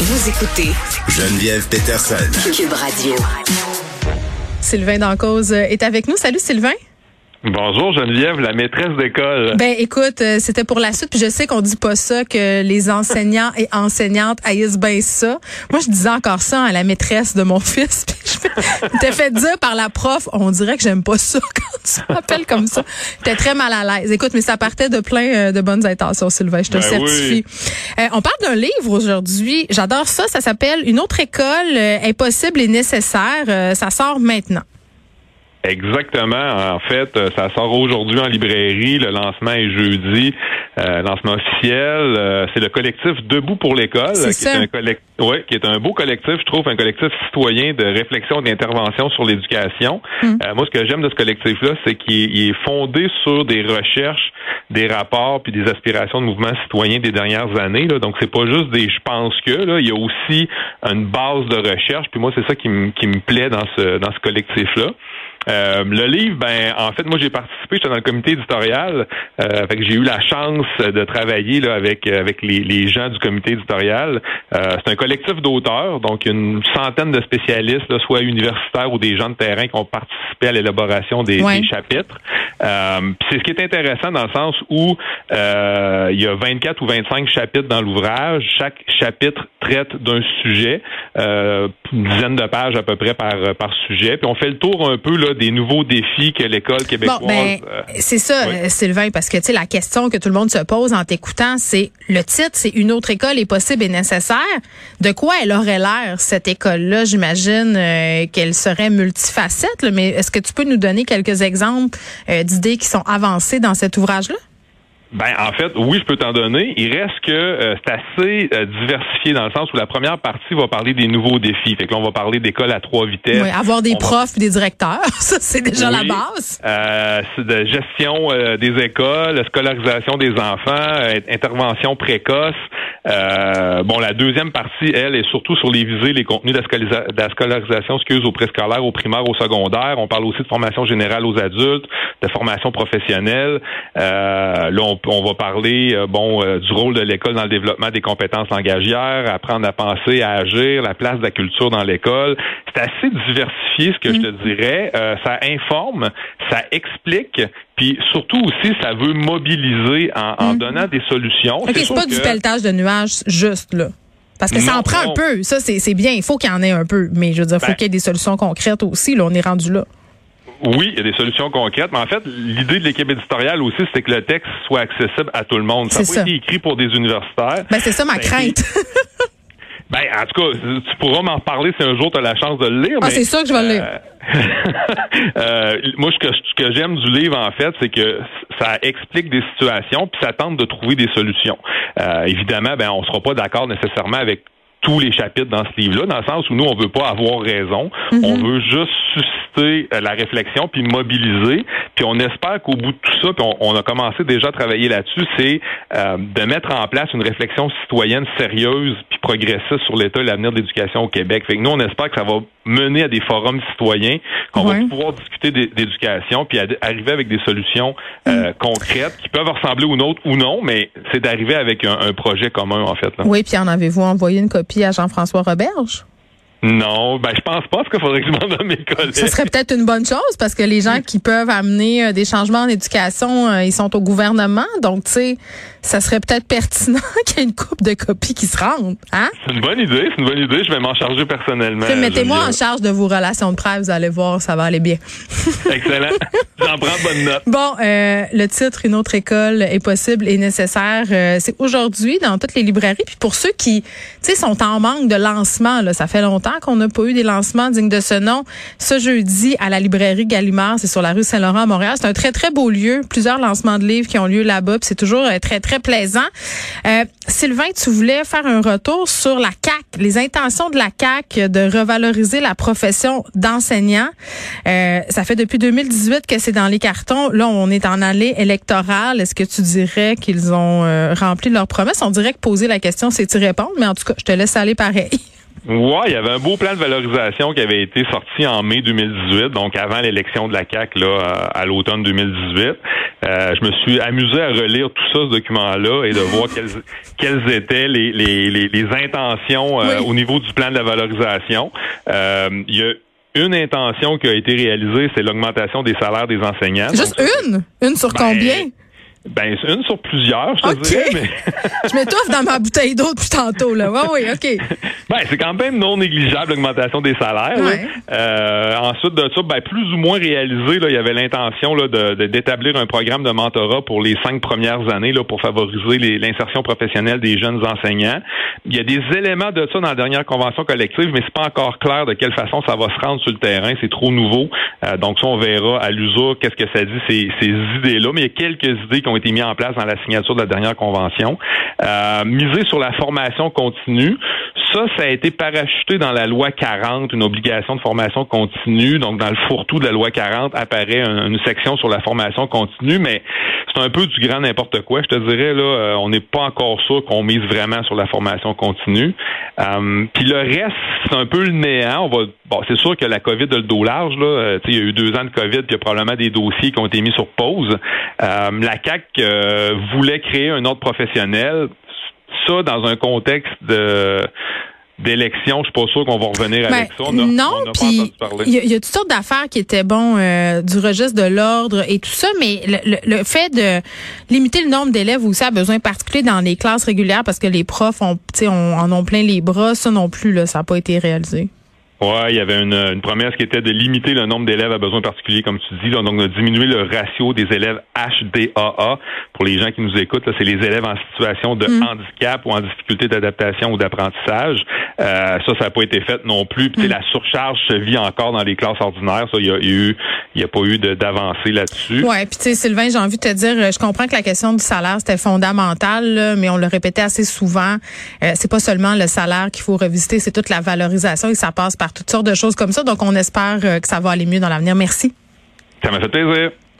Vous écoutez Geneviève Peterson. Cube Radio. Sylvain Dancause est avec nous. Salut Sylvain. Bonjour Geneviève, la maîtresse d'école. Ben écoute, euh, c'était pour la suite, puis je sais qu'on dit pas ça que les enseignants et enseignantes haïssent bien ça. Moi, je disais encore ça à la maîtresse de mon fils. T'ai fait dire par la prof, on dirait que j'aime pas ça quand tu m'appelles comme ça. T'es très mal à l'aise. Écoute, mais ça partait de plein euh, de bonnes intentions, Sylvain, je te Ben certifie. Euh, on parle d'un livre aujourd'hui. J'adore ça. Ça s'appelle Une autre école euh, impossible et nécessaire. Euh, ça sort maintenant. Exactement. En fait, euh, ça sort aujourd'hui en librairie. Le lancement est jeudi. Euh, lancement officiel. Euh, c'est le collectif Debout pour l'école, qui ça. est un collect- ouais, qui est un beau collectif, je trouve, un collectif citoyen de réflexion et d'intervention sur l'éducation. Hum. Euh, moi, ce que j'aime de ce collectif-là, c'est qu'il est, fondé sur des recherches, des rapports puis des aspirations de mouvements citoyens des dernières années. Là. Donc, c'est pas juste des je pense que. Là. Il y a aussi une base de recherche. Puis moi, c'est ça qui me qui me plaît dans ce dans ce collectif-là. Euh, le livre, ben, en fait, moi, j'ai participé, j'étais dans le comité éditorial, euh, fait que j'ai eu la chance de travailler là, avec avec les, les gens du comité éditorial. Euh, c'est un collectif d'auteurs, donc une centaine de spécialistes, là, soit universitaires ou des gens de terrain qui ont participé à l'élaboration des, Ouais. des chapitres. Euh, c'est ce qui est intéressant dans le sens où euh, il y a 24 ou 25 chapitres dans l'ouvrage. Chaque chapitre traite d'un sujet, euh, une dizaine de pages à peu près par par sujet. Puis on fait le tour un peu là des nouveaux défis que l'école québécoise. Bon, ben, euh, c'est ça, oui. euh, Sylvain, parce que tu sais la question que tout le monde se pose en t'écoutant, c'est le titre, c'est une autre école est possible et nécessaire. De quoi elle aurait l'air cette école-là? J'imagine euh, qu'elle serait multifacette, là, mais est-ce que tu peux nous donner quelques exemples euh, d'idées qui sont avancées dans cet ouvrage-là? Ben, en fait, oui, je peux t'en donner. Il reste que euh, c'est assez euh, diversifié dans le sens où la première partie va parler des nouveaux défis. Fait que là, on va parler d'école à trois vitesses. Oui, avoir des On va- profs et des directeurs, ça c'est déjà la base. Euh, c'est de gestion euh, des écoles, scolarisation des enfants, euh, intervention précoce. Euh, bon, la deuxième partie, elle, est surtout sur les visées, les contenus de la scolisa- de la scolarisation, excuse, au préscolaire, au primaire, au secondaire. On parle aussi de formation générale aux adultes, de formation professionnelle. Euh, là, on, on va parler, euh, bon, euh, du rôle de l'école dans le développement des compétences langagières, apprendre à penser, à agir, la place de la culture dans l'école. C'est assez diversifié, ce que je te dirais. Euh, ça informe, ça explique, puis surtout aussi, ça veut mobiliser en, en donnant des solutions. OK, c'est pas du pelletage de nuages juste là. Parce que ça en prend un peu. Ça, c'est c'est bien. Il faut qu'il y en ait un peu. Mais je veux dire, il faut Ben. qu'il y ait des solutions concrètes aussi. Là, on est rendu là. Oui, il y a des solutions concrètes, mais en fait, l'idée de l'équipe éditoriale aussi, c'est que le texte soit accessible à tout le monde. Ça n'a pas ça. été écrit pour des universitaires. Ben, c'est ça ma Ça été- crainte. Ben, en tout cas, tu pourras m'en reparler si un jour tu as la chance de le lire. Ah, c'est sûr que je vais le lire. euh, euh, moi, ce que, ce que j'aime du livre, en fait, c'est que ça explique des situations, puis ça tente de trouver des solutions. Euh, évidemment, ben, on sera pas d'accord nécessairement avec tous les chapitres dans ce livre-là, dans le sens où nous, on veut pas avoir raison. Mm-hmm. On veut juste susciter euh, la réflexion, puis mobiliser. Puis on espère qu'au bout de tout ça, puis on, on a commencé déjà à travailler là-dessus, c'est euh, de mettre en place une réflexion citoyenne sérieuse puis progressiste sur l'état et l'avenir de l'éducation au Québec. Fait que nous, on espère que ça va mener à des forums citoyens, qu'on Ouais. va pouvoir discuter d'é- d'éducation, puis arriver avec des solutions euh, concrètes qui peuvent ressembler aux nôtres ou non, mais c'est d'arriver avec un, un projet commun, en fait. Là. Oui, puis en avez-vous envoyé une copie à Jean-François Roberge? Non, ben je pense pas, parce qu'il faudrait que je m'en donne mes collègues. Ce serait peut-être une bonne chose parce que les gens qui peuvent amener euh, des changements en éducation, euh, ils sont au gouvernement. Donc, tu sais, ça serait peut-être pertinent qu'il y ait une coupe de copies qui se rendent. Hein? C'est une bonne idée, c'est une bonne idée. Je vais m'en charger personnellement. Mettez-moi en charge de vos relations de presse, vous allez voir, ça va aller bien. Excellent. J'en prends bonne note. Bon, euh, le titre Une autre école est possible et nécessaire, c'est aujourd'hui dans toutes les librairies. Puis pour ceux qui, tu sais, sont en manque de lancement, là, ça fait longtemps qu'on n'a pas eu des lancements dignes de ce nom. Ce jeudi à la librairie Gallimard, c'est sur la rue Saint-Laurent à Montréal. C'est un très très beau lieu. Plusieurs lancements de livres qui ont lieu là-bas. C'est toujours euh, très très plaisant. Euh, Sylvain, tu voulais faire un retour sur la CAC, les intentions de la CAC de revaloriser la profession d'enseignant. Euh, ça fait depuis 2018 que c'est dans les cartons. Là, on est en allée électorale. Est-ce que tu dirais qu'ils ont euh, rempli leurs promesses? On dirait que poser la question, c'est y répondre, mais en tout cas, je te laisse aller pareil. Ouais, il y avait un beau plan de valorisation qui avait été sorti en mai 2018, donc avant l'élection de la CAC là à l'automne 2018. Euh, je me suis amusé à relire tout ça, ce document-là, et de voir quelles, quelles étaient les, les, les, intentions euh, au niveau du plan de la valorisation. Euh, il y a une intention qui a été réalisée, c'est l'augmentation des salaires des enseignants. Juste une? Une sur ben, combien? Ben, une sur plusieurs, je te dirais, mais. je m'étouffe dans ma bouteille d'eau depuis tantôt, là. Oui, oui, OK. Ben, c'est quand même non négligeable l'augmentation des salaires. Euh, ensuite de ça, ben, plus ou moins réalisé, là, il y avait l'intention là, de, d'établir un programme de mentorat pour les cinq premières années là, pour favoriser l'insertion professionnelle des jeunes enseignants. Il y a des éléments de ça dans la dernière convention collective, mais c'est pas encore clair de quelle façon ça va se rendre sur le terrain. C'est trop nouveau. Euh, donc, ça, on verra à l'usure qu'est-ce que ça dit, ces, ces idées-là. Mais il y a quelques idées ont été mises en place dans la signature de la dernière convention. Euh, miser sur la formation continue. Ça, ça a été parachuté dans la loi 40, une obligation de formation continue. Donc, dans le fourre-tout de la loi 40 apparaît une section sur la formation continue, mais c'est un peu du grand n'importe quoi. Je te dirais, là, euh, on n'est pas encore sûr qu'on mise vraiment sur la formation continue. Euh, puis le reste, c'est un peu le néant. On va, bon, c'est sûr que la COVID a le dos large. Là. Euh, il y a eu deux ans de COVID, puis il y a probablement des dossiers qui ont été mis sur pause. la CAC voulait créer un ordre professionnel ça dans un contexte de d'élection, je suis pas sûr qu'on va revenir avec ben, ça. non, puis il y, a toutes sortes d'affaires qui étaient bon euh, du registre de l'ordre et tout ça, mais le, fait de limiter le nombre d'élèves aussi a besoin particulier dans les classes régulières parce que les profs ont, on, en ont plein les bras, ça non plus là, ça n'a pas été réalisé. Ouais, il y avait une, une, promesse qui était de limiter le nombre d'élèves à besoins particuliers, comme tu dis, là, donc de diminuer le ratio des élèves HDAA. Pour les gens qui nous écoutent, c'est les élèves en situation de mm. handicap ou en difficulté d'adaptation ou d'apprentissage. Euh, ça, ça n'a pas été fait non plus. Puis mm. la surcharge se vit encore dans les classes ordinaires. Ça, il y a, eu, il y a pas eu d'avancée là-dessus. Ouais, puis tu sais, Sylvain, j'ai envie de te dire, je comprends que la question du salaire c'était fondamental, mais on le répétait assez souvent. Euh, c'est pas seulement le salaire qu'il faut revisiter, c'est toute la valorisation et ça passe par toutes sortes de choses comme ça. Donc, on espère euh, que ça va aller mieux dans l'avenir. Merci. Ça m'a fait plaisir.